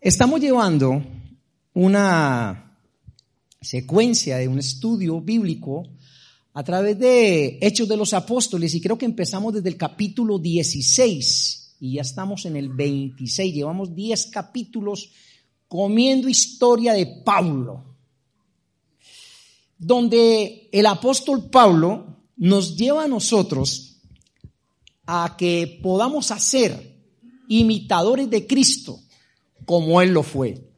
Estamos llevando una secuencia de un estudio bíblico a través de Hechos de los Apóstoles y creo que empezamos desde el capítulo 16 y ya estamos en el 26. Llevamos 10 capítulos comiendo historia de Pablo, donde el apóstol Pablo nos lleva a nosotros a que podamos hacer imitadores de Cristo como Él lo fue.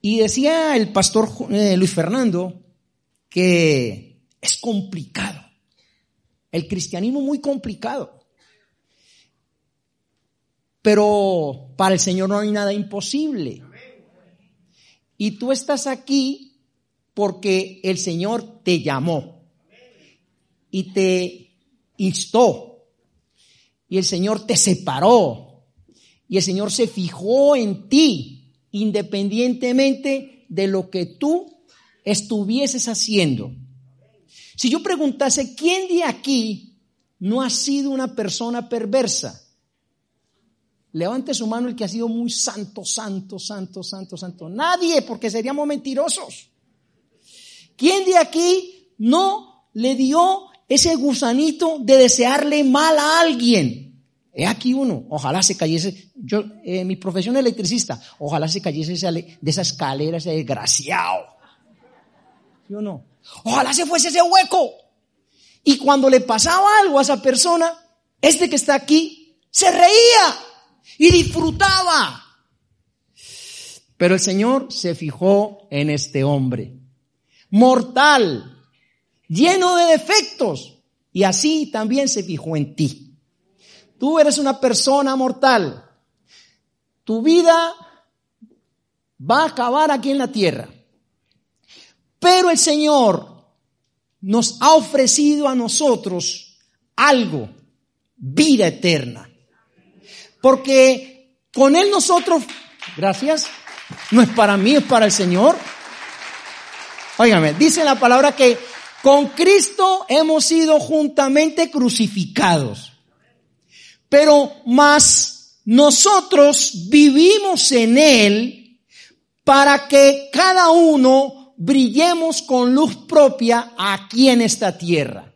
Y decía el pastor eh, Luis Fernando que es complicado. El cristianismo muy complicado. Pero para el Señor no hay nada imposible. Y tú estás aquí porque el Señor te llamó y te Y el Señor te separó. Y el Señor se fijó en ti, independientemente de lo que tú estuvieses haciendo. Si yo preguntase, ¿quién de aquí no ha sido una persona perversa? Levante su mano el que ha sido muy santo, santo, santo, santo, santo. Nadie, porque seríamos mentirosos. ¿Quién de aquí no le dio ese gusanito de desearle mal a alguien? He aquí uno, ojalá se cayese, yo, eh, mi profesión electricista, ojalá se cayese de esa escalera ese desgraciado. ¿Sí o no? Ojalá se fuese ese hueco. Y cuando le pasaba algo a esa persona, este que está aquí, se reía y disfrutaba. Pero el Señor se fijó en este hombre, mortal, lleno de defectos, y así también se fijó en ti. Tú eres una persona mortal. Tu vida va a acabar aquí en la tierra. Pero el Señor nos ha ofrecido a nosotros algo, vida eterna. Porque con Él nosotros, gracias, no es para mí, es para el Señor. Óigame, dice la palabra que con Cristo hemos sido juntamente crucificados. Pero más nosotros vivimos en Él para que cada uno brillemos con luz propia aquí en esta tierra.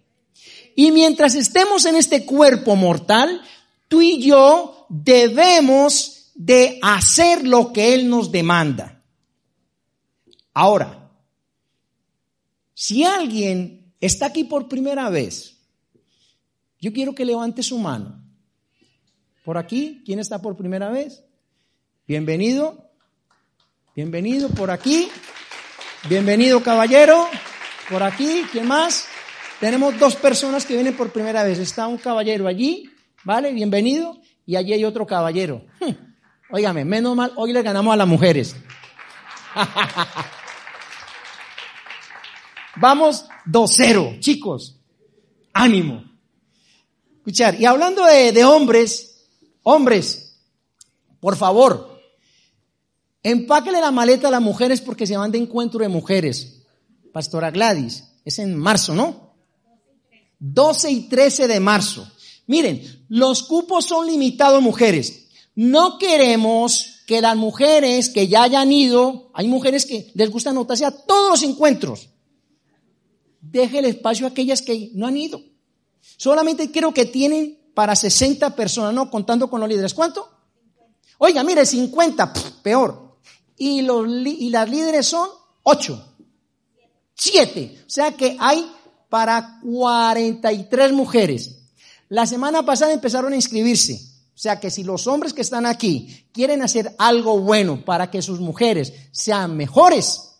Y mientras estemos en este cuerpo mortal, tú y yo debemos de hacer lo que Él nos demanda. Ahora, si alguien está aquí por primera vez, yo quiero que levante su mano. Por aquí, ¿quién está por primera vez? Bienvenido. Bienvenido por aquí. Bienvenido caballero. Por aquí, ¿quién más? Tenemos dos personas que vienen por primera vez. Está un caballero allí, ¿vale? Bienvenido y allí hay otro caballero. Óigame, menos mal, hoy le ganamos a las mujeres. Vamos 2-0, chicos. Ánimo. Escuchar. Y hablando de, hombres, hombres, por favor, empáquele la maleta a las mujeres porque se van de encuentro de mujeres. Pastora Gladys, es en marzo, ¿no? 12 y 13 de marzo. Miren, los cupos son limitados, mujeres. No queremos que las mujeres que ya hayan ido, hay mujeres que les gusta anotarse a todos los encuentros. Deje el espacio a aquellas que no han ido. Solamente creo que tienen para 60 personas, no contando con los líderes. ¿Cuánto? Oiga, mire, 50, peor. Y, los, y las líderes son 8, 7. O sea que hay para 43 mujeres. La semana pasada empezaron a inscribirse. O sea que si los hombres que están aquí quieren hacer algo bueno para que sus mujeres sean mejores,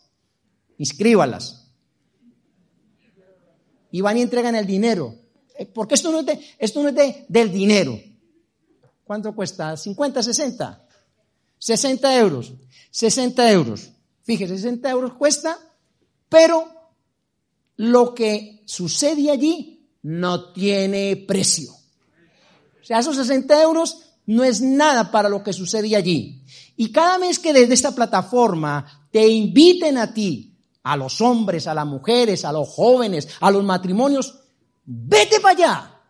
inscríbalas. Y van y entregan el dinero. Eh, porque esto no es, de, esto no es de, del dinero. ¿Cuánto cuesta? ¿50, 60? 60 euros. 60 euros. Fíjese, 60 euros cuesta, pero lo que sucede allí no tiene precio. O sea, esos 60 euros no es nada para lo que sucede allí. Y cada vez que desde esta plataforma te inviten a ti, a los hombres, a las mujeres, a los jóvenes, a los matrimonios, vete para allá,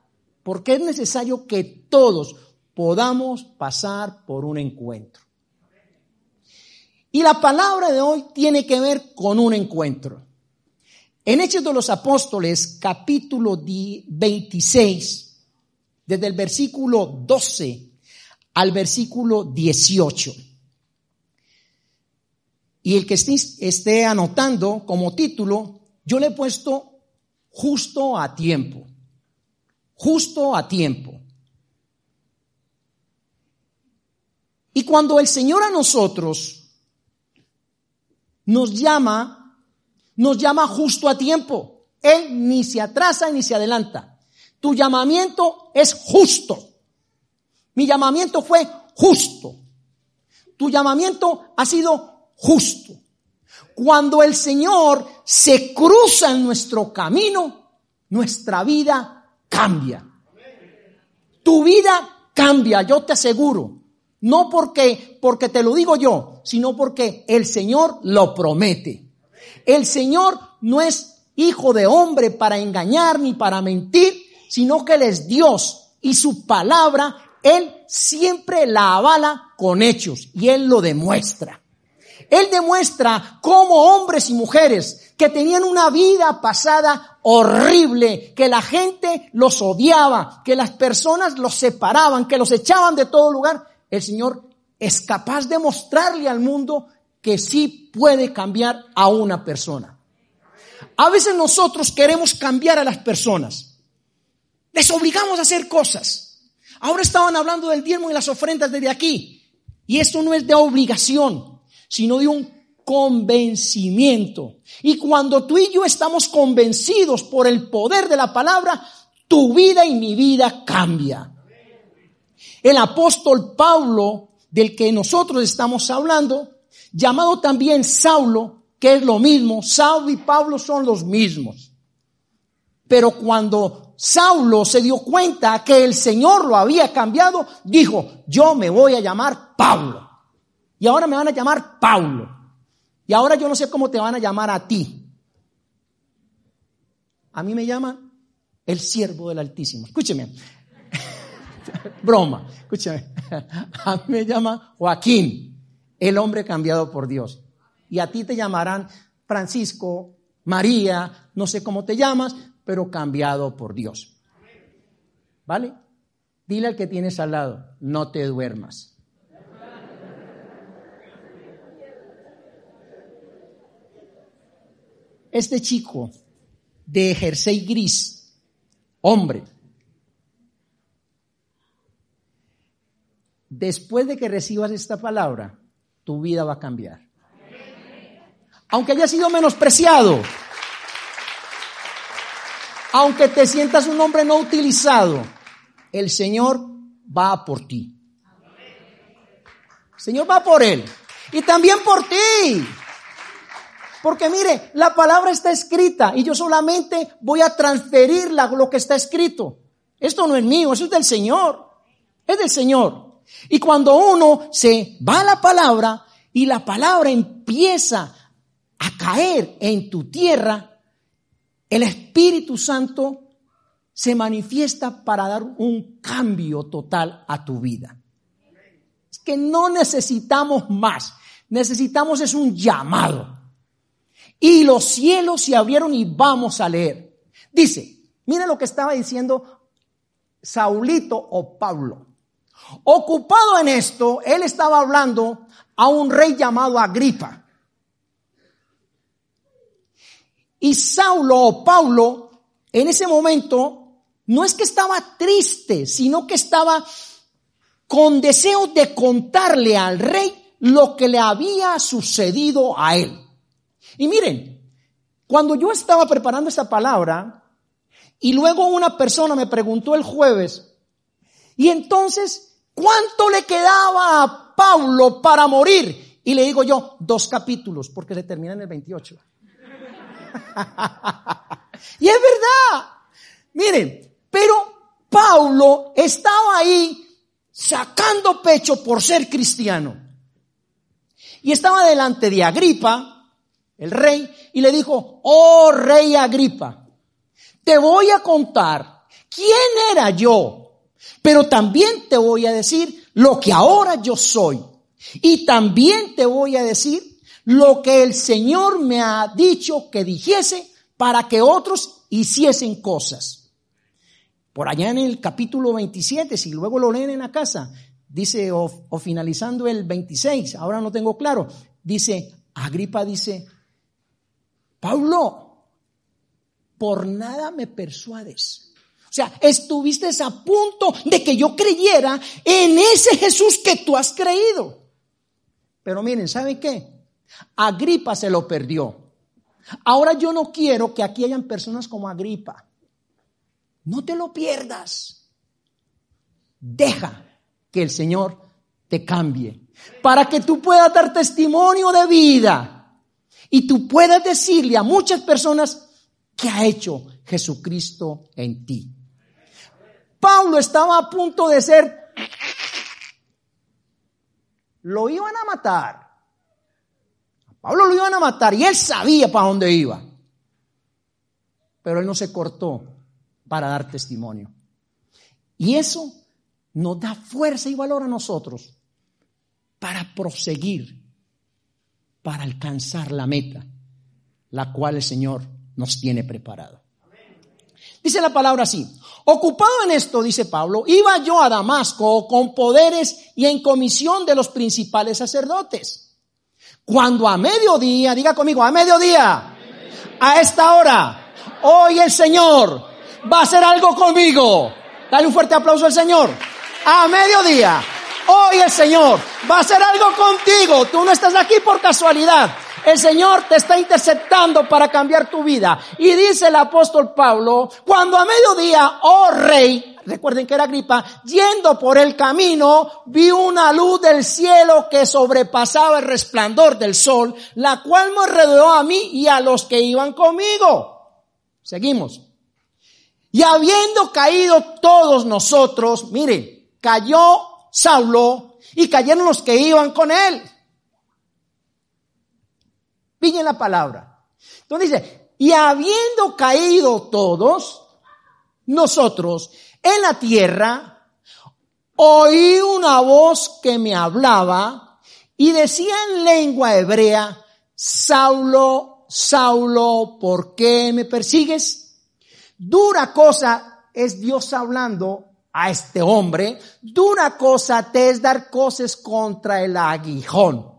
porque es necesario que todos podamos pasar por un encuentro. Y la palabra de hoy tiene que ver con un encuentro. En Hechos de los Apóstoles, capítulo 26, desde el versículo 12 al versículo 18. Y el que esté, anotando como título, yo le he puesto justo a tiempo. Justo a tiempo. Y cuando el Señor a nosotros nos llama, nos llama justo a tiempo. Él ni se atrasa ni se adelanta. Tu llamamiento es justo. Mi llamamiento fue justo. Tu llamamiento ha sido justo. Cuando el Señor se cruza en nuestro camino, nuestra vida cambia. Tu vida cambia, yo te aseguro. No porque, porque te lo digo yo, sino porque el Señor lo promete. El Señor no es hijo de hombre para engañar ni para mentir, sino que Él es Dios y su palabra, Él siempre la avala con hechos y Él lo demuestra. Él demuestra cómo hombres y mujeres que tenían una vida pasada horrible, que la gente los odiaba, que las personas los separaban, que los echaban de todo lugar, el Señor es capaz de mostrarle al mundo que sí puede cambiar a una persona. A veces nosotros queremos cambiar a las personas. Les obligamos a hacer cosas. Ahora estaban hablando del diezmo y las ofrendas desde aquí. Y esto no es de obligación sino de un convencimiento. Y cuando tú y yo estamos convencidos por el poder de la palabra, tu vida y mi vida cambia. El apóstol Pablo, del que nosotros estamos hablando, llamado también Saulo, que es lo mismo, Saulo y Pablo son los mismos. Pero cuando Saulo se dio cuenta que el Señor lo había cambiado, dijo, yo me voy a llamar Pablo. Y ahora me van a llamar Paulo. Y ahora yo no sé cómo te van a llamar a ti. A mí me llaman el siervo del Altísimo. Escúcheme. Broma. Escúcheme. A mí me llaman Joaquín, el hombre cambiado por Dios. Y a ti te llamarán Francisco, María, no sé cómo te llamas, pero cambiado por Dios. ¿Vale? Dile al que tienes al lado, no te duermas. Este chico de jersey gris, hombre, después de que recibas esta palabra, tu vida va a cambiar. Aunque haya sido menospreciado, aunque te sientas un hombre no utilizado, el Señor va por ti. El Señor va por él. Y también por ti. Porque mire, la palabra está escrita y yo solamente voy a transferir lo que está escrito. Esto no es mío, eso es del Señor. Es del Señor. Y cuando uno se va a la palabra y la palabra empieza a caer en tu tierra, el Espíritu Santo se manifiesta para dar un cambio total a tu vida. Es que no necesitamos más, necesitamos es un llamado. Y los cielos se abrieron y vamos a leer. Dice, mire lo que estaba diciendo Saulito o Pablo. Ocupado en esto, él estaba hablando a un rey llamado Agripa. Y Saulo o Pablo, en ese momento, no es que estaba triste, sino que estaba con deseo de contarle al rey lo que le había sucedido a él. Y miren, cuando yo estaba preparando esta palabra, y luego una persona me preguntó el jueves, y entonces, ¿cuánto le quedaba a Pablo para morir? Y le digo yo, dos capítulos, porque se termina en el 28. y es verdad. Miren, pero Pablo estaba ahí sacando pecho por ser cristiano. Y estaba delante de Agripa, el rey, y le dijo, oh rey Agripa, te voy a contar quién era yo, pero también te voy a decir lo que ahora yo soy. Y también te voy a decir lo que el Señor me ha dicho que dijese para que otros hiciesen cosas. Por allá en el capítulo 27, si luego lo leen en la casa, dice, o, finalizando el 26, ahora no tengo claro, dice, Agripa dice, Pablo, por nada me persuades. O sea, estuviste a punto de que yo creyera en ese Jesús que tú has creído. Pero miren, ¿saben qué? Agripa se lo perdió. Ahora yo no quiero que aquí hayan personas como Agripa. No te lo pierdas. Deja que el Señor te cambie para que tú puedas dar testimonio de vida y tú puedas decirle a muchas personas que ha hecho Jesucristo en ti. Pablo estaba a punto de ser, lo iban a matar. Pablo lo iban a matar y él sabía para dónde iba. Pero él no se cortó para dar testimonio. Y eso nos da fuerza y valor a nosotros para proseguir, para alcanzar la meta, la cual el Señor nos tiene preparado. Dice la palabra así, ocupado en esto, dice Pablo, iba yo a Damasco con poderes y en comisión de los principales sacerdotes cuando a mediodía, diga conmigo, a mediodía, a esta hora, hoy el Señor va a hacer algo conmigo. Dale un fuerte aplauso al Señor. A mediodía, hoy el Señor va a hacer algo contigo. Tú no estás aquí por casualidad. El Señor te está interceptando para cambiar tu vida. Y dice el apóstol Pablo, cuando a mediodía, oh rey, recuerden que era gripa, yendo por el camino, vi una luz del cielo que sobrepasaba el resplandor del sol, la cual me rodeó a mí y a los que iban conmigo. Seguimos. Y habiendo caído todos nosotros, mire, cayó Saulo y cayeron los que iban con él. Pillen la palabra. Entonces dice, y habiendo caído todos, nosotros en la tierra, oí una voz que me hablaba y decía en lengua hebrea, Saulo, Saulo, ¿por qué me persigues? Dura cosa es Dios hablando a este hombre, dura cosa te es dar cosas contra el aguijón.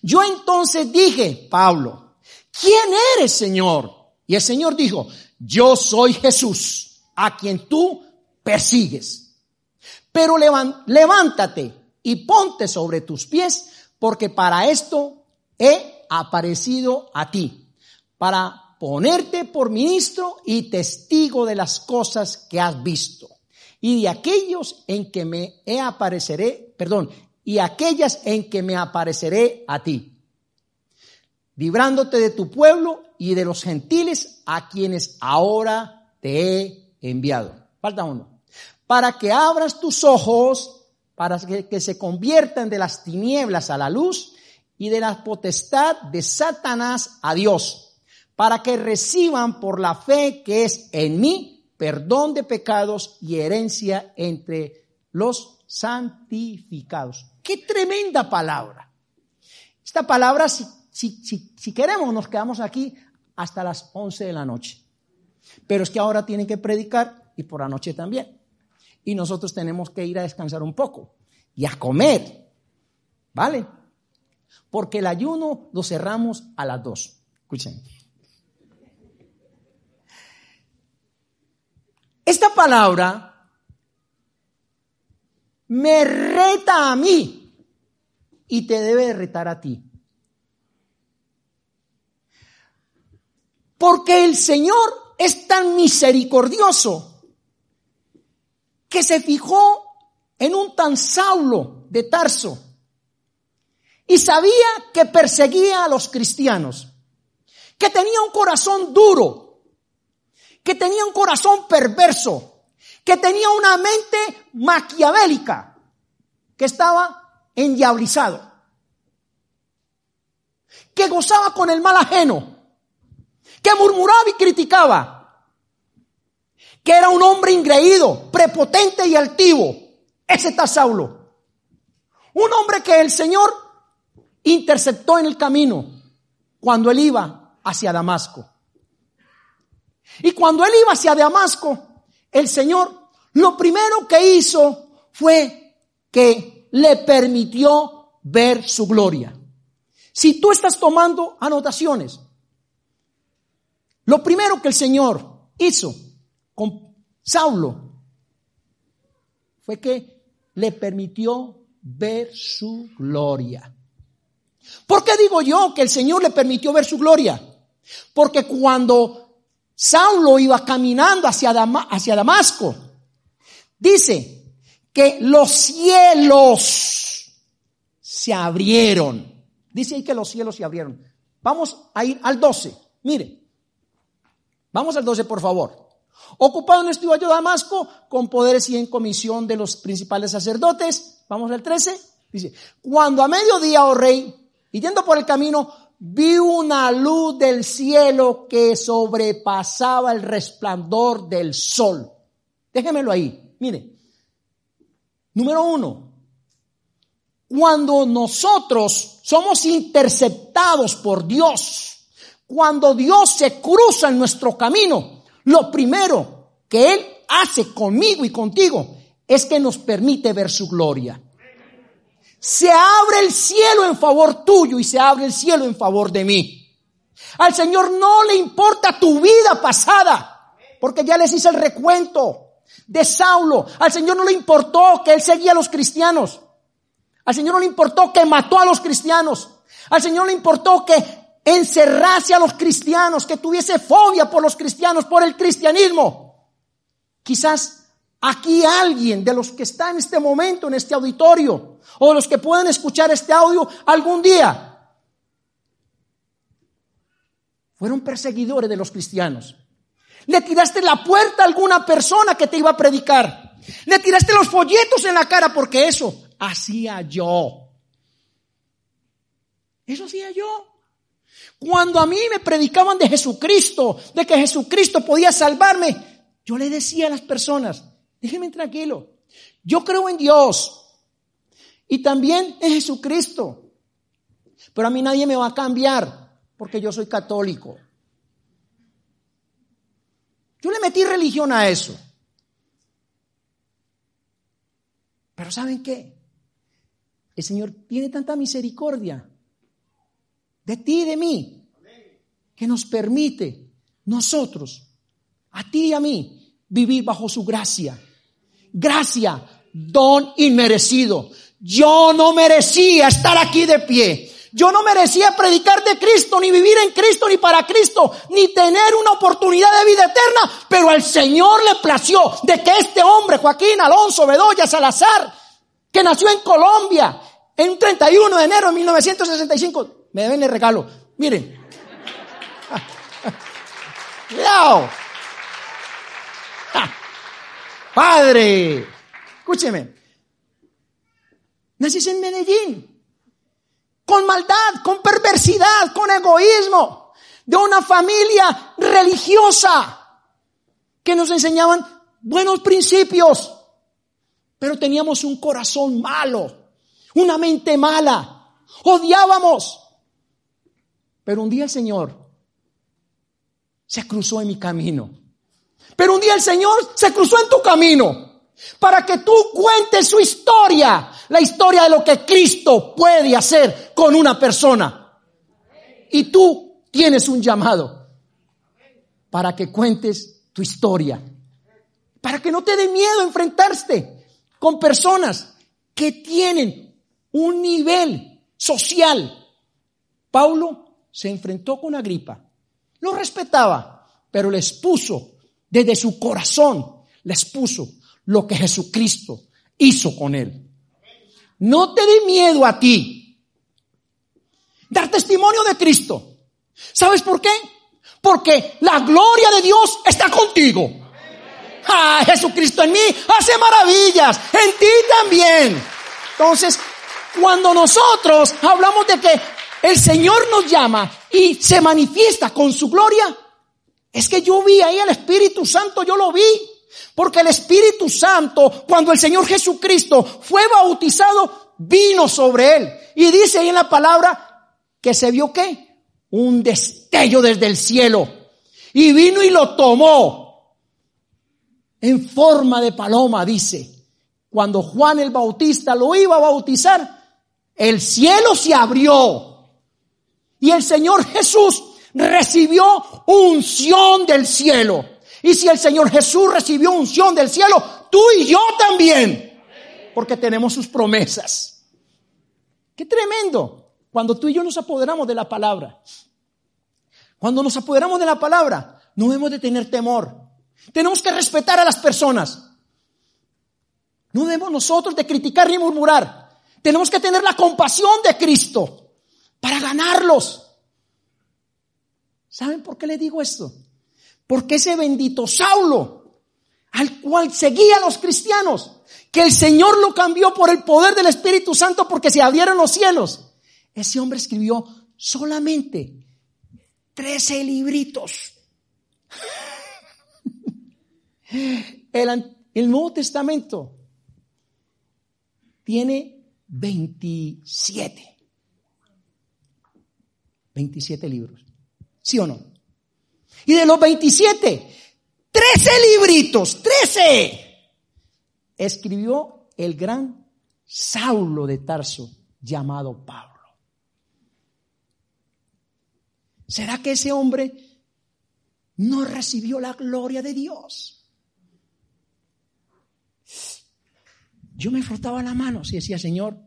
Yo entonces dije, Pablo, ¿quién eres, Señor? Y el Señor dijo, yo soy Jesús a quien tú persigues. Pero levántate y ponte sobre tus pies, porque para esto he aparecido a ti, para ponerte por ministro y testigo de las cosas que has visto y de aquellos en que me apareceré, perdón, y aquellas en que me apareceré a ti, librándote de tu pueblo y de los gentiles a quienes ahora te he enviado. Falta uno. Para que abras tus ojos, para que, se conviertan de las tinieblas a la luz y de la potestad de Satanás a Dios, para que reciban por la fe que es en mí perdón de pecados y herencia entre los santificados. Qué tremenda palabra. Esta palabra, si, si, queremos, nos quedamos aquí hasta las 11 de la noche. Pero es que ahora tienen que predicar y por la noche también. Y nosotros tenemos que ir a descansar un poco y a comer. ¿Vale? Porque el ayuno lo cerramos a las dos. Escuchen. Esta palabra me reta a mí y te debe retar a ti. Porque el Señor es tan misericordioso que se fijó en un tan Saulo de Tarso y sabía que perseguía a los cristianos, que tenía un corazón duro, que tenía un corazón perverso, que tenía una mente maquiavélica, que estaba endiablizado, que gozaba con el mal ajeno, que murmuraba y criticaba, que era un hombre ingreído, prepotente y altivo. Ese está Saulo. Un hombre que el Señor interceptó en el camino cuando él iba hacia Damasco. Y cuando él iba hacia Damasco, el Señor lo primero que hizo fue que le permitió ver su gloria. Si tú estás tomando anotaciones, lo primero que el Señor hizo con Saulo fue que le permitió ver su gloria. ¿Por qué digo yo que el Señor le permitió ver su gloria? Porque cuando Saulo iba caminando hacia, hacia Damasco, dice que los cielos se abrieron. Dice ahí que los cielos se abrieron. Vamos a ir al 12. Mire, vamos al 12 por favor. Ocupado en estudio yo Damasco con poderes y en comisión de los principales sacerdotes. Vamos al 13. Dice, cuando a mediodía, oh rey, y yendo por el camino, vi una luz del cielo que sobrepasaba el resplandor del sol. Déjemelo ahí. Mire, número uno, cuando nosotros somos interceptados por Dios, cuando Dios se cruza en nuestro camino, lo primero que Él hace conmigo y contigo es que nos permite ver su gloria. Se abre el cielo en favor tuyo y se abre el cielo en favor de mí. Al Señor no le importa tu vida pasada, porque ya les hice el recuento de Saulo. Al Señor no le importó que él seguía a los cristianos. Al Señor no le importó que mató a los cristianos. Al Señor le importó que encerrase a los cristianos, que tuviese fobia por los cristianos, por el cristianismo. Quizás aquí alguien de los que está en este momento, en este auditorio, o los que pueden escuchar este audio algún día, fueron perseguidores de los cristianos. Le tiraste la puerta a alguna persona que te iba a predicar. Le tiraste los folletos en la cara porque eso hacía yo. Eso hacía yo. Cuando a mí me predicaban de Jesucristo, de que Jesucristo podía salvarme, yo le decía a las personas, déjenme tranquilo, yo creo en Dios y también en Jesucristo, pero a mí nadie me va a cambiar porque yo soy católico. Yo le metí religión a eso. Pero ¿saben qué? El Señor tiene tanta misericordia de ti y de mí, que nos permite nosotros, a ti y a mí, vivir bajo su gracia. Gracia, don inmerecido. Yo no merecía estar aquí de pie. Yo no merecía predicar de Cristo, ni vivir en Cristo, ni para Cristo, ni tener una oportunidad de vida eterna. Pero al Señor le plació de que este hombre, Joaquín Alonso Bedoya Salazar, que nació en Colombia, en un 31 de enero de 1965. Me deben el regalo. Miren. Cuidado. Padre. Escúcheme. Naciste en Medellín. Con maldad, con perversidad, con egoísmo. De una familia religiosa. Que nos enseñaban buenos principios. Pero teníamos un corazón malo una mente mala, odiábamos. Pero un día el Señor se cruzó en mi camino. Pero un día el Señor se cruzó en tu camino para que tú cuentes su historia, la historia de lo que Cristo puede hacer con una persona. Y tú tienes un llamado para que cuentes tu historia, para que no te dé miedo enfrentarte con personas que tienen un nivel social. Paulo se enfrentó con Agripa, lo respetaba, pero les puso desde su corazón, les puso lo que Jesucristo hizo con él. No te dé miedo a ti dar testimonio de Cristo. ¿Sabes por qué? Porque la gloria de Dios está contigo. Ah, Jesucristo en mí hace maravillas, en ti también. Entonces, cuando nosotros hablamos de que el Señor nos llama y se manifiesta con su gloria, es que yo vi ahí al Espíritu Santo, yo lo vi. Porque el Espíritu Santo, cuando el Señor Jesucristo fue bautizado, vino sobre él. Y dice ahí en la palabra que se vio qué? Un destello desde el cielo. Y vino y lo tomó en forma de paloma, dice. Cuando Juan el Bautista lo iba a bautizar, el cielo se abrió. Y el Señor Jesús recibió unción del cielo. Y si el Señor Jesús recibió unción del cielo, tú y yo también. Porque tenemos sus promesas. Qué tremendo. Cuando tú y yo nos apoderamos de la palabra. Cuando nos apoderamos de la palabra, no debemos de tener temor. Tenemos que respetar a las personas. No debemos nosotros de criticar ni murmurar. Tenemos que tener la compasión de Cristo para ganarlos. ¿Saben por qué le digo esto? Porque ese bendito Saulo, al cual seguía los cristianos, que el Señor lo cambió por el poder del Espíritu Santo porque se abrieron los cielos, ese hombre escribió solamente 13 libritos. El, el Nuevo Testamento tiene 27. 27 libros. ¿Sí o no? Y de los 27, 13 libritos, 13, escribió el gran Saulo de Tarso llamado Pablo. ¿Será que ese hombre no recibió la gloria de Dios? Yo me frotaba la mano y decía, Señor,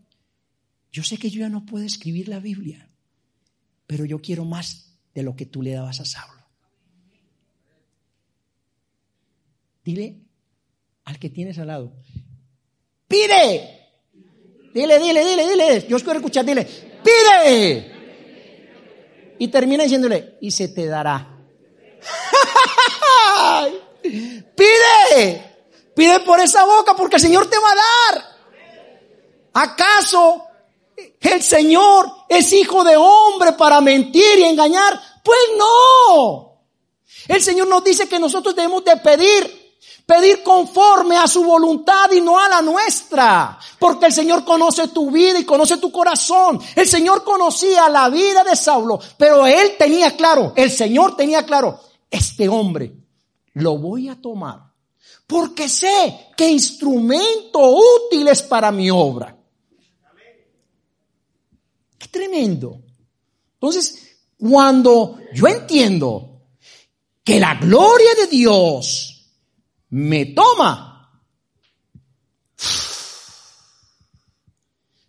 yo sé que yo ya no puedo escribir la Biblia, pero yo quiero más de lo que tú le dabas a Saulo. Dile al que tienes al lado, pide. Dile, dile, dile, dile. Yo quiero escuchar, dile, pide. Y termina diciéndole, y se te dará. pide. Pide por esa boca porque el Señor te va a dar. ¿Acaso el Señor es hijo de hombre para mentir y engañar. Pues no. El Señor nos dice que nosotros debemos de pedir, pedir conforme a su voluntad y no a la nuestra. Porque el Señor conoce tu vida y conoce tu corazón. El Señor conocía la vida de Saulo, pero él tenía claro, el Señor tenía claro, este hombre lo voy a tomar porque sé que instrumento útil es para mi obra. Tremendo. Entonces, cuando yo entiendo que la gloria de Dios me toma,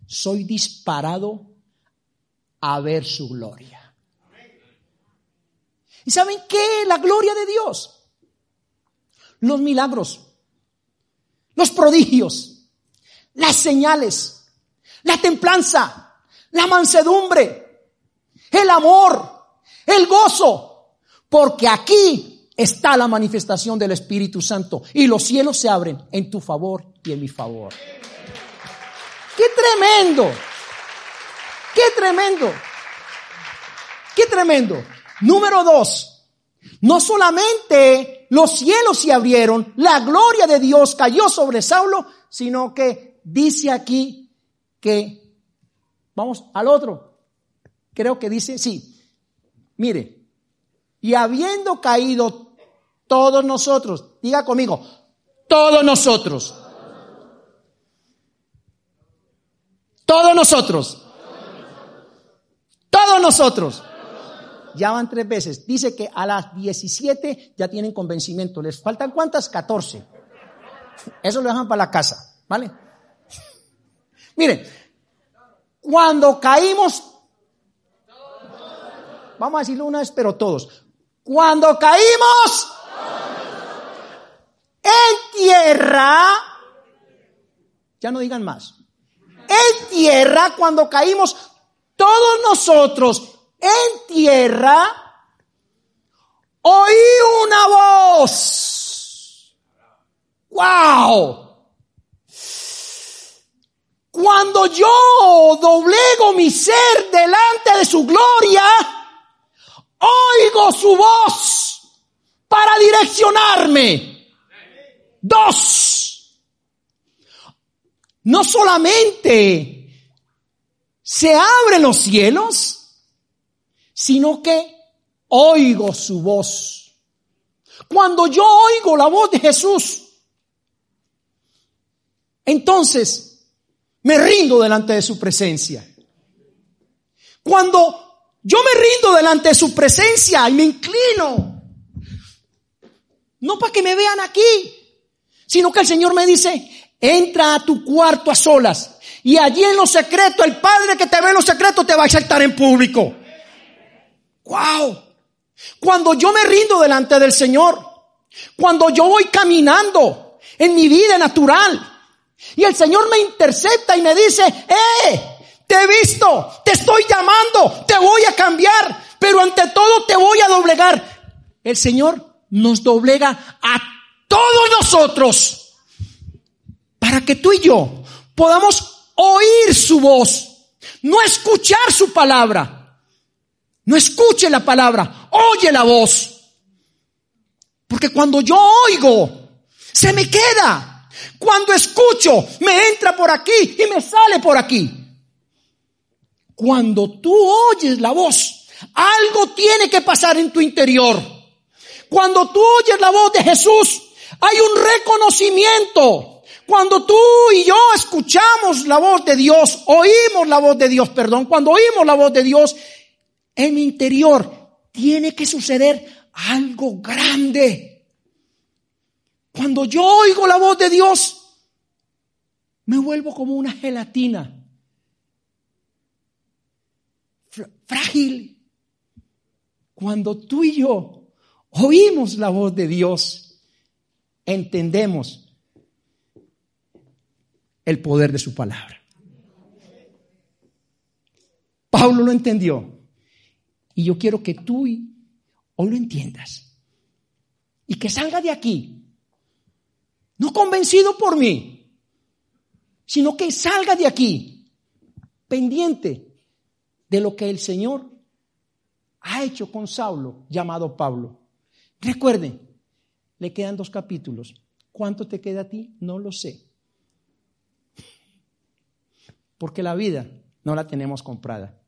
soy disparado a ver su gloria. ¿Y saben qué? La gloria de Dios. Los milagros, los prodigios, las señales, la templanza, la mansedumbre, el amor, el gozo, porque aquí está la manifestación del Espíritu Santo y los cielos se abren en tu favor y en mi favor. ¡Qué tremendo! ¡Qué tremendo! ¡Qué tremendo! Número dos, no solamente los cielos se abrieron, la gloria de Dios cayó sobre Saulo, sino que dice aquí que Vamos al otro. Creo que dice, sí. Mire, y habiendo caído todos nosotros, diga conmigo, todos nosotros. Todos nosotros. Todos nosotros. Ya van tres veces. Dice que a las 17 ya tienen convencimiento. ¿Les faltan cuántas? 14. Eso lo dejan para la casa. ¿Vale? Miren, cuando caímos, vamos a decirlo una vez, pero todos. Cuando caímos en tierra, ya no digan más. En tierra, cuando caímos todos nosotros en tierra, oí una voz. ¡Wow! Cuando yo doblego mi ser delante de su gloria, oigo su voz para direccionarme. Dos. No solamente se abren los cielos, sino que oigo su voz. Cuando yo oigo la voz de Jesús, entonces me rindo delante de su presencia. Cuando yo me rindo delante de su presencia y me inclino, no para que me vean aquí, sino que el Señor me dice, entra a tu cuarto a solas y allí en lo secreto, el Padre que te ve en lo secreto te va a exaltar en público. ¡Wow! Cuando yo me rindo delante del Señor, cuando yo voy caminando en mi vida natural y el Señor me intercepta y me dice, ¡eh! Te he visto, te estoy llamando, te voy a cambiar, pero ante todo te voy a doblegar. El Señor nos doblega a todos nosotros para que tú y yo podamos oír su voz, no escuchar su palabra. No escuche la palabra, oye la voz. Porque cuando yo oigo, se me queda. Cuando escucho, me entra por aquí y me sale por aquí. Cuando tú oyes la voz, algo tiene que pasar en tu interior. Cuando tú oyes la voz de Jesús, hay un reconocimiento. Cuando tú y yo escuchamos la voz de Dios, oímos la voz de Dios, perdón, cuando oímos la voz de Dios, en mi interior tiene que suceder algo grande. Cuando yo oigo la voz de Dios, me vuelvo como una gelatina. Frágil. Cuando tú y yo oímos la voz de Dios, entendemos el poder de su palabra. Pablo lo entendió. Y yo quiero que tú hoy lo entiendas. Y que salga de aquí, no convencido por mí, sino que salga de aquí pendiente de lo que el Señor ha hecho con Saulo, llamado Pablo. Recuerden, le quedan dos capítulos. ¿Cuánto te queda a ti? No lo sé. Porque la vida no la tenemos comprada.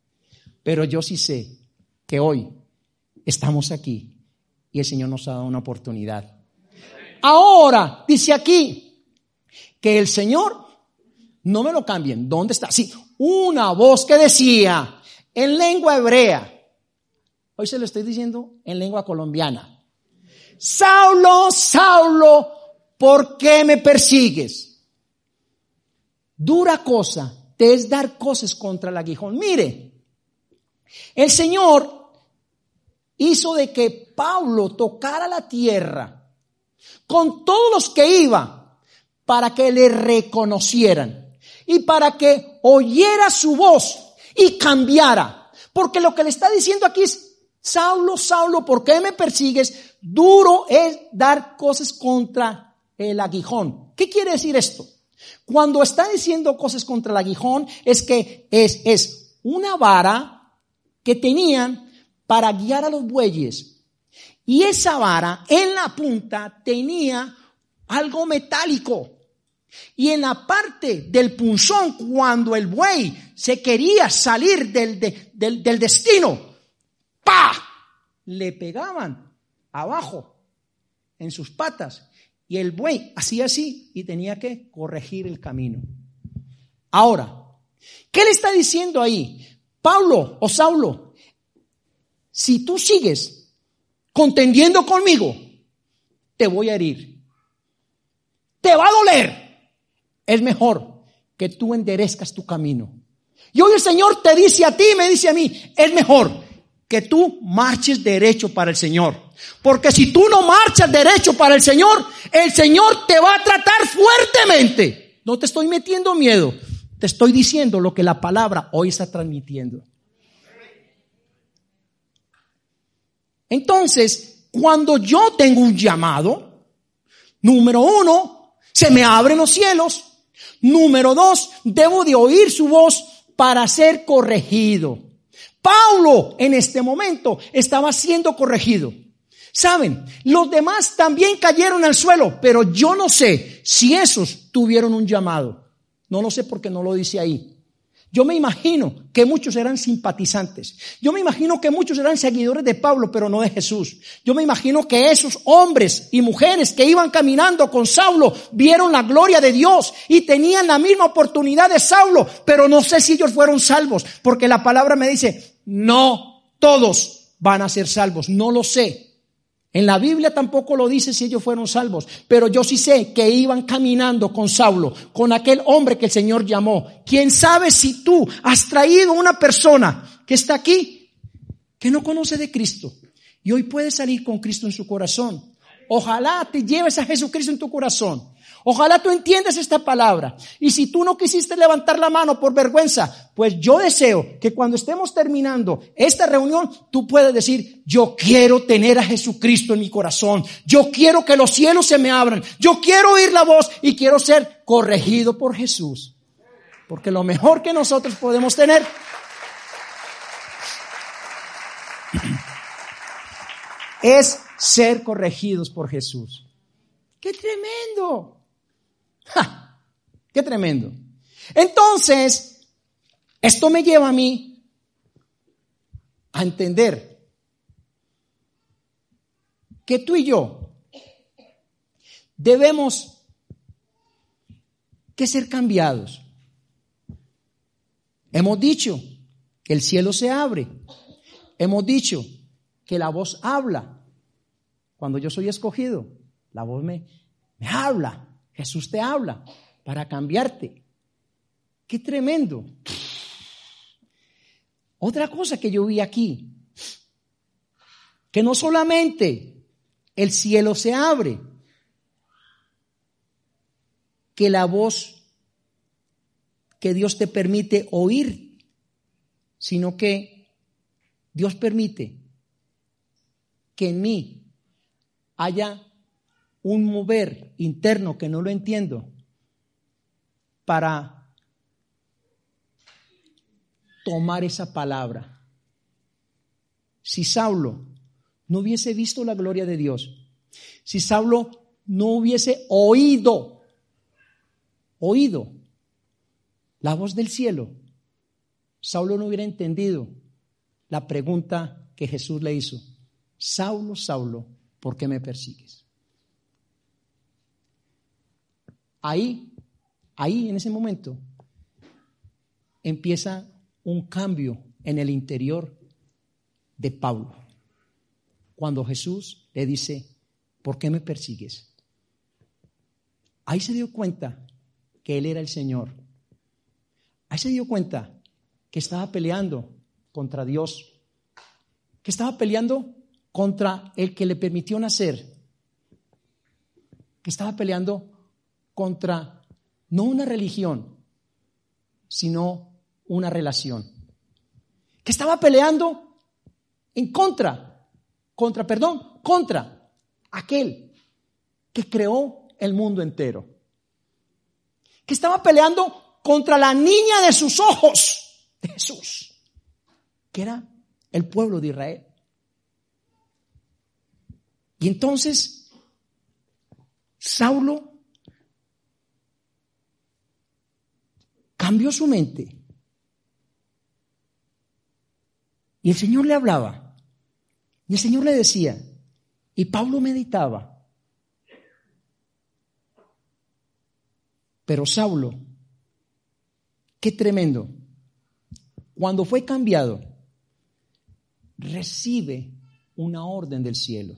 Pero yo sí sé que hoy estamos aquí y el Señor nos ha dado una oportunidad. Ahora, dice aquí, que el Señor, no me lo cambien, ¿dónde está? Sí, una voz que decía en lengua hebrea, hoy se lo estoy diciendo en lengua colombiana, Saulo, Saulo, ¿por qué me persigues? Dura cosa te es dar cosas contra el aguijón. Mire, el Señor hizo de que Pablo tocara la tierra con todos los que iban para que le reconocieran y para que oyera su voz y cambiara. Porque lo que le está diciendo aquí es, Saulo, Saulo, ¿por qué me persigues? Duro es dar cosas contra el aguijón. ¿Qué quiere decir esto? Cuando está diciendo cosas contra el aguijón es que es, es una vara que tenían para guiar a los bueyes. Y esa vara en la punta tenía algo metálico. Y en la parte del punzón, cuando el buey se quería salir del, del, del destino, ¡pa! Le pegaban abajo en sus patas. Y el buey hacía así y tenía que corregir el camino. Ahora, ¿qué le está diciendo ahí? Pablo o Saulo, si tú sigues contendiendo conmigo, te voy a herir. Te va a doler. Es mejor que tú enderezcas tu camino. Y hoy el Señor te dice a ti, me dice a mí, es mejor que tú marches derecho para el Señor. Porque si tú no marchas derecho para el Señor, el Señor te va a tratar fuertemente. No te estoy metiendo miedo. Te estoy diciendo lo que la palabra hoy está transmitiendo. Entonces, cuando yo tengo un llamado, número uno, se me abren los cielos. Número dos, debo de oír su voz para ser corregido. Pablo en este momento estaba siendo corregido. Saben, los demás también cayeron al suelo, pero yo no sé si esos tuvieron un llamado. No lo sé porque no lo dice ahí. Yo me imagino que muchos eran simpatizantes. Yo me imagino que muchos eran seguidores de Pablo, pero no de Jesús. Yo me imagino que esos hombres y mujeres que iban caminando con Saulo vieron la gloria de Dios y tenían la misma oportunidad de Saulo, pero no sé si ellos fueron salvos, porque la palabra me dice, no todos van a ser salvos. No lo sé. En la Biblia tampoco lo dice si ellos fueron salvos, pero yo sí sé que iban caminando con Saulo, con aquel hombre que el Señor llamó. ¿Quién sabe si tú has traído una persona que está aquí, que no conoce de Cristo, y hoy puede salir con Cristo en su corazón? Ojalá te lleves a Jesucristo en tu corazón. Ojalá tú entiendas esta palabra. Y si tú no quisiste levantar la mano por vergüenza, pues yo deseo que cuando estemos terminando esta reunión, tú puedas decir, yo quiero tener a Jesucristo en mi corazón. Yo quiero que los cielos se me abran. Yo quiero oír la voz y quiero ser corregido por Jesús. Porque lo mejor que nosotros podemos tener es ser corregidos por Jesús. ¡Qué tremendo! ¡Ja! ¡Qué tremendo! Entonces, esto me lleva a mí a entender que tú y yo debemos que ser cambiados. Hemos dicho que el cielo se abre. Hemos dicho que la voz habla. Cuando yo soy escogido, la voz me, me habla. Jesús te habla para cambiarte. Qué tremendo. Otra cosa que yo vi aquí, que no solamente el cielo se abre, que la voz que Dios te permite oír, sino que Dios permite que en mí haya un mover interno que no lo entiendo para tomar esa palabra. Si Saulo no hubiese visto la gloria de Dios, si Saulo no hubiese oído, oído la voz del cielo, Saulo no hubiera entendido la pregunta que Jesús le hizo. Saulo, Saulo, ¿por qué me persigues? Ahí, ahí en ese momento, empieza un cambio en el interior de Pablo. Cuando Jesús le dice, ¿por qué me persigues? Ahí se dio cuenta que Él era el Señor. Ahí se dio cuenta que estaba peleando contra Dios, que estaba peleando contra el que le permitió nacer, que estaba peleando contra no una religión, sino una relación. Que estaba peleando en contra, contra, perdón, contra aquel que creó el mundo entero. Que estaba peleando contra la niña de sus ojos, de Jesús, que era el pueblo de Israel. Y entonces, Saulo cambió su mente. Y el Señor le hablaba. Y el Señor le decía. Y Pablo meditaba. Pero Saulo, qué tremendo. Cuando fue cambiado, recibe una orden del cielo.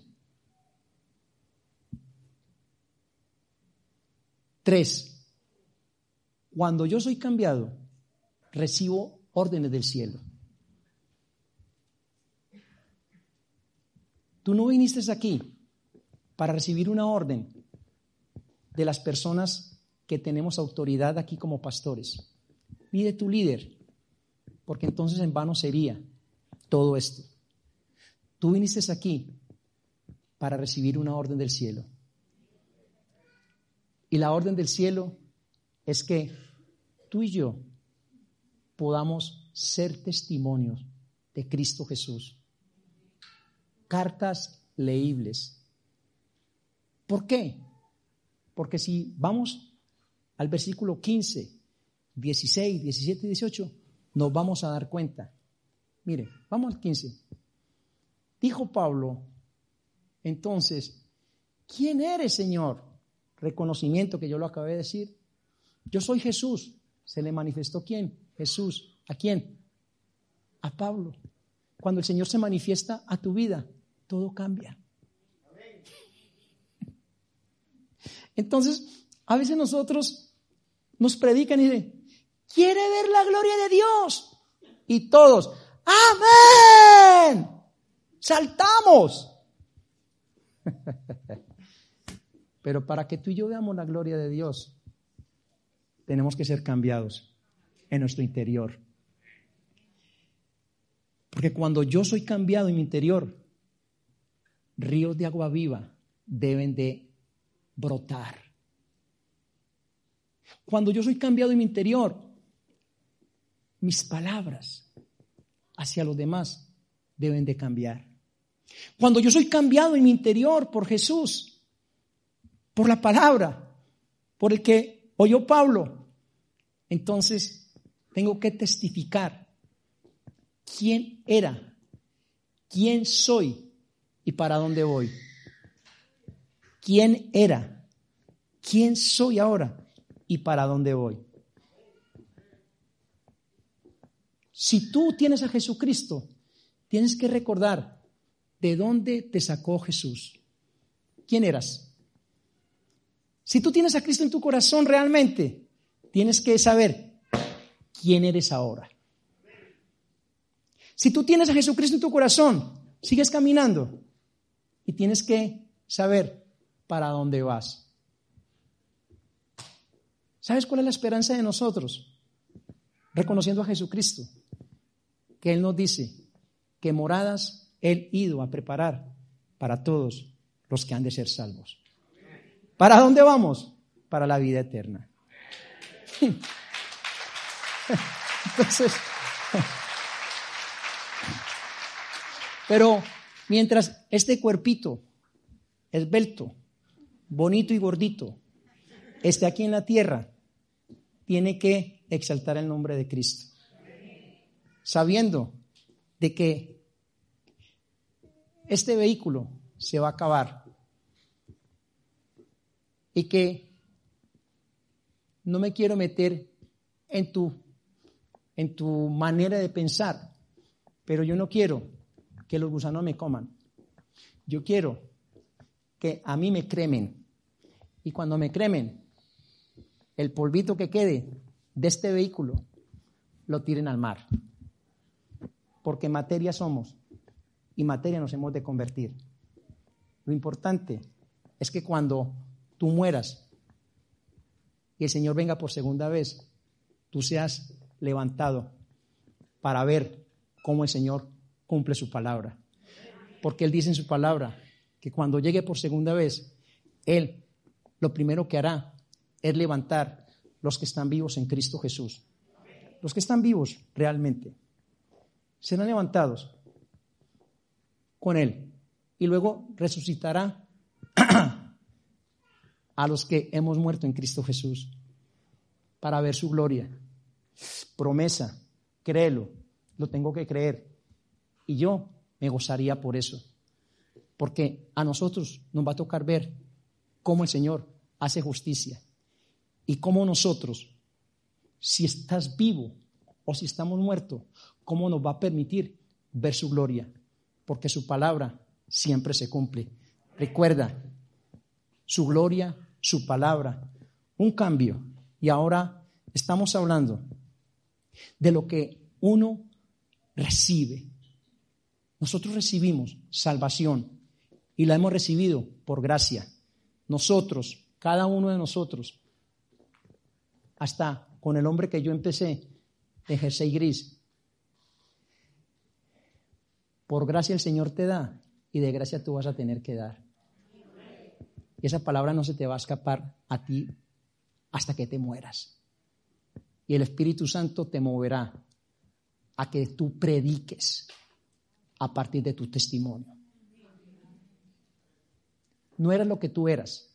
Tres, cuando yo soy cambiado, recibo órdenes del cielo. Tú no viniste aquí para recibir una orden de las personas que tenemos autoridad aquí como pastores, ni de tu líder, porque entonces en vano sería todo esto. Tú viniste aquí para recibir una orden del cielo. Y la orden del cielo es que tú y yo podamos ser testimonios de Cristo Jesús. Cartas leíbles. ¿Por qué? Porque si vamos al versículo 15, 16, 17 y 18, nos vamos a dar cuenta. Mire, vamos al 15. Dijo Pablo, entonces, ¿quién eres, Señor? Reconocimiento que yo lo acabé de decir. Yo soy Jesús. Se le manifestó quién? Jesús. ¿A quién? A Pablo. Cuando el Señor se manifiesta a tu vida, todo cambia. Entonces, a veces nosotros nos predican y dicen, ¿quiere ver la gloria de Dios? Y todos, amén. Saltamos. Pero para que tú y yo veamos la gloria de Dios, tenemos que ser cambiados en nuestro interior. Porque cuando yo soy cambiado en mi interior, ríos de agua viva deben de brotar. Cuando yo soy cambiado en mi interior, mis palabras hacia los demás deben de cambiar. Cuando yo soy cambiado en mi interior por Jesús, por la palabra, por el que oyó Pablo, entonces tengo que testificar quién era, quién soy y para dónde voy. ¿Quién era? ¿Quién soy ahora? ¿Y para dónde voy? Si tú tienes a Jesucristo, tienes que recordar de dónde te sacó Jesús. ¿Quién eras? Si tú tienes a Cristo en tu corazón realmente, tienes que saber quién eres ahora. Si tú tienes a Jesucristo en tu corazón, sigues caminando y tienes que saber para dónde vas. ¿Sabes cuál es la esperanza de nosotros? Reconociendo a Jesucristo, que Él nos dice que moradas Él ido a preparar para todos los que han de ser salvos. ¿Para dónde vamos? Para la vida eterna. Entonces, pero mientras este cuerpito esbelto, bonito y gordito esté aquí en la tierra, tiene que exaltar el nombre de Cristo. Sabiendo de que este vehículo se va a acabar y que no me quiero meter en tu, en tu manera de pensar, pero yo no quiero que los gusanos me coman. Yo quiero que a mí me cremen. Y cuando me cremen, el polvito que quede de este vehículo lo tiren al mar. Porque materia somos y materia nos hemos de convertir. Lo importante es que cuando tú mueras y el Señor venga por segunda vez, tú seas levantado para ver cómo el Señor cumple su palabra. Porque Él dice en su palabra que cuando llegue por segunda vez, Él lo primero que hará es levantar los que están vivos en Cristo Jesús. Los que están vivos realmente serán levantados con Él y luego resucitará a los que hemos muerto en Cristo Jesús para ver su gloria. Promesa, créelo, lo tengo que creer. Y yo me gozaría por eso, porque a nosotros nos va a tocar ver cómo el Señor hace justicia y cómo nosotros, si estás vivo o si estamos muertos, cómo nos va a permitir ver su gloria, porque su palabra siempre se cumple. Recuerda, su gloria, su palabra, un cambio. Y ahora estamos hablando de lo que uno recibe nosotros recibimos salvación y la hemos recibido por gracia. Nosotros, cada uno de nosotros, hasta con el hombre que yo empecé de jersey gris, por gracia el Señor te da y de gracia tú vas a tener que dar. Y esa palabra no se te va a escapar a ti hasta que te mueras. Y el Espíritu Santo te moverá a que tú prediques a partir de tu testimonio. No eres lo que tú eras.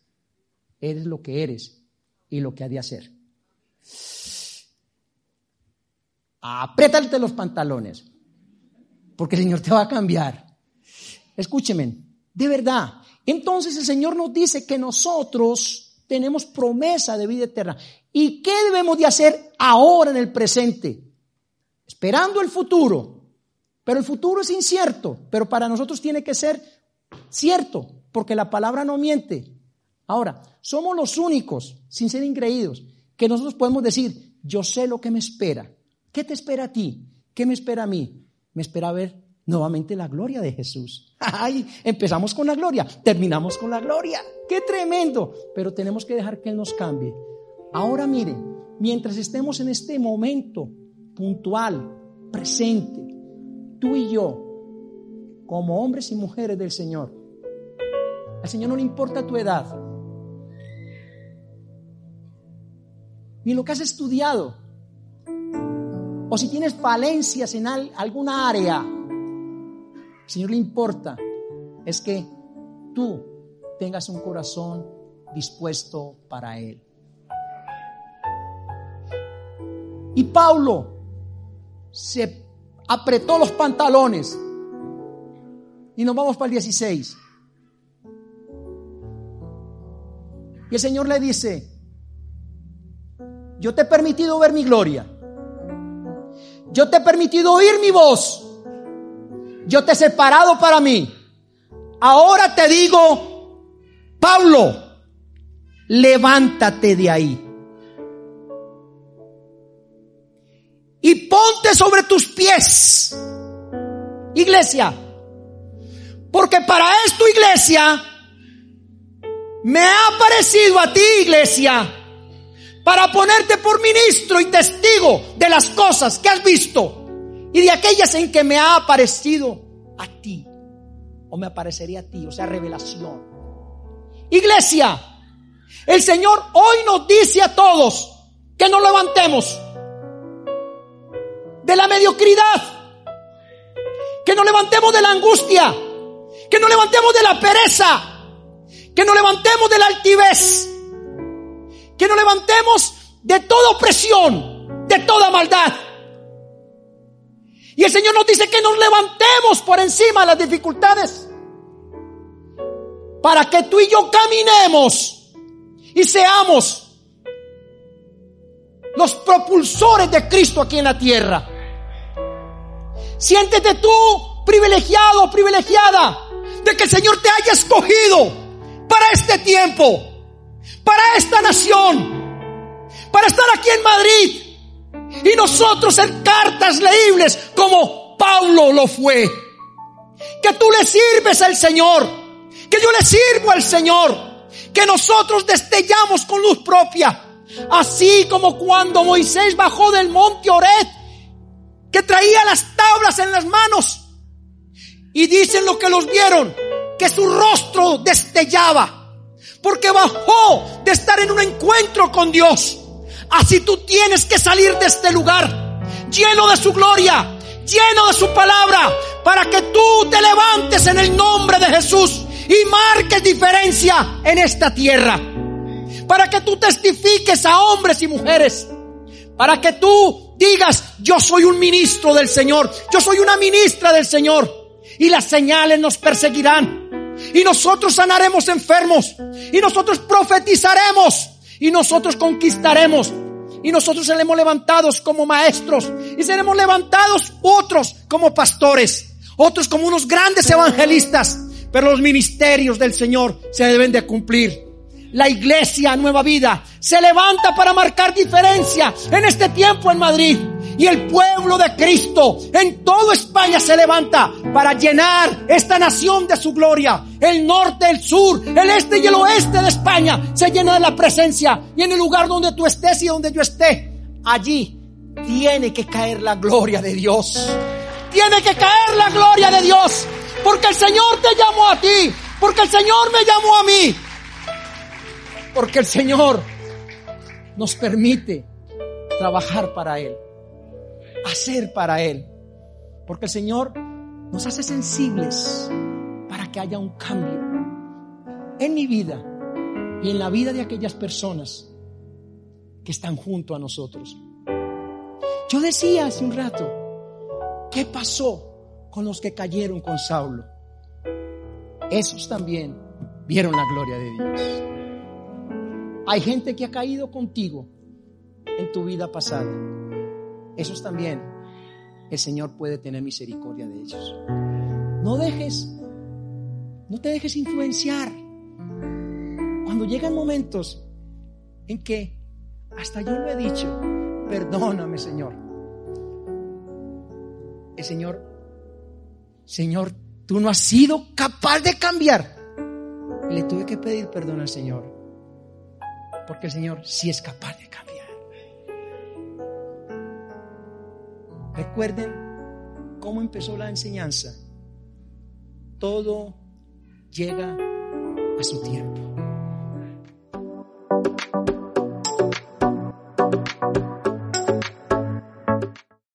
Eres lo que eres y lo que ha de hacer. Apriétate los pantalones, porque el Señor te va a cambiar. Escúcheme, de verdad. Entonces el Señor nos dice que nosotros tenemos promesa de vida eterna. ¿Y qué debemos de hacer ahora en el presente? Esperando el futuro. Pero el futuro es incierto, pero para nosotros tiene que ser cierto, porque la palabra no miente. Ahora, somos los únicos, sin ser increídos, que nosotros podemos decir, yo sé lo que me espera. ¿Qué te espera a ti? ¿Qué me espera a mí? Me espera ver nuevamente la gloria de Jesús. Ay, empezamos con la gloria, terminamos con la gloria. Qué tremendo. Pero tenemos que dejar que Él nos cambie. Ahora miren, mientras estemos en este momento puntual, presente, tú y yo, como hombres y mujeres del Señor, al Señor no le importa tu edad, ni lo que has estudiado, o si tienes falencias en alguna área, Señor le importa es que tú tengas un corazón dispuesto para Él. Y Pablo se apretó los pantalones. Y nos vamos para el 16. Y el Señor le dice, yo te he permitido ver mi gloria. Yo te he permitido oír mi voz. Yo te he separado para mí. Ahora te digo, Pablo, levántate de ahí. Y ponte sobre tus pies. Iglesia. Porque para esto, iglesia, me ha aparecido a ti, iglesia, para ponerte por ministro y testigo de las cosas que has visto y de aquellas en que me ha aparecido a ti, o me aparecería a ti, o sea, revelación. Iglesia, el Señor hoy nos dice a todos que nos levantemos de la mediocridad, que nos levantemos de la angustia, que nos levantemos de la pereza, que nos levantemos de la altivez, que nos levantemos de toda opresión, de toda maldad. Y el Señor nos dice que nos levantemos por encima de las dificultades para que tú y yo caminemos y seamos los propulsores de Cristo aquí en la tierra. Siéntete tú privilegiado, privilegiada, de que el Señor te haya escogido para este tiempo, para esta nación, para estar aquí en Madrid y nosotros en cartas leíbles como Pablo lo fue. Que tú le sirves al Señor, que yo le sirvo al Señor, que nosotros destellamos con luz propia, así como cuando Moisés bajó del monte Ored, que traía las tablas en las manos. Y dicen lo que los vieron, que su rostro destellaba, porque bajó de estar en un encuentro con Dios. Así tú tienes que salir de este lugar lleno de su gloria, lleno de su palabra, para que tú te levantes en el nombre de Jesús y marques diferencia en esta tierra. Para que tú testifiques a hombres y mujeres. Para que tú digas, yo soy un ministro del Señor, yo soy una ministra del Señor. Y las señales nos perseguirán y nosotros sanaremos enfermos. Y nosotros profetizaremos. Y nosotros conquistaremos. Y nosotros seremos levantados como maestros. Y seremos levantados otros como pastores. Otros como unos grandes evangelistas. Pero los ministerios del Señor se deben de cumplir. La iglesia Nueva Vida se levanta para marcar diferencia en este tiempo en Madrid. Y el pueblo de Cristo en toda España se levanta para llenar esta nación de su gloria. El norte, el sur, el este y el oeste de España se llena de la presencia. Y en el lugar donde tú estés y donde yo esté, allí tiene que caer la gloria de Dios. Tiene que caer la gloria de Dios. Porque el Señor te llamó a ti. Porque el Señor me llamó a mí. Porque el Señor nos permite trabajar para Él hacer para Él. Porque el Señor nos hace sensibles para que haya un cambio. en mi vida y en la vida de aquellas personas que están junto a nosotros. Yo decía hace un rato, ¿qué pasó con los que cayeron con Saulo? Esos también vieron la gloria de Dios. Hay gente que ha caído contigo en tu vida pasada. Esos también el Señor puede tener misericordia de ellos. No dejes, no te dejes influenciar. Cuando llegan momentos en que hasta yo lo he dicho, perdóname Señor. El Señor, Señor, tú no has sido capaz de cambiar. Le tuve que pedir perdón al Señor. Porque el Señor sí es capaz de cambiar. Recuerden cómo empezó la enseñanza. Todo llega a su tiempo.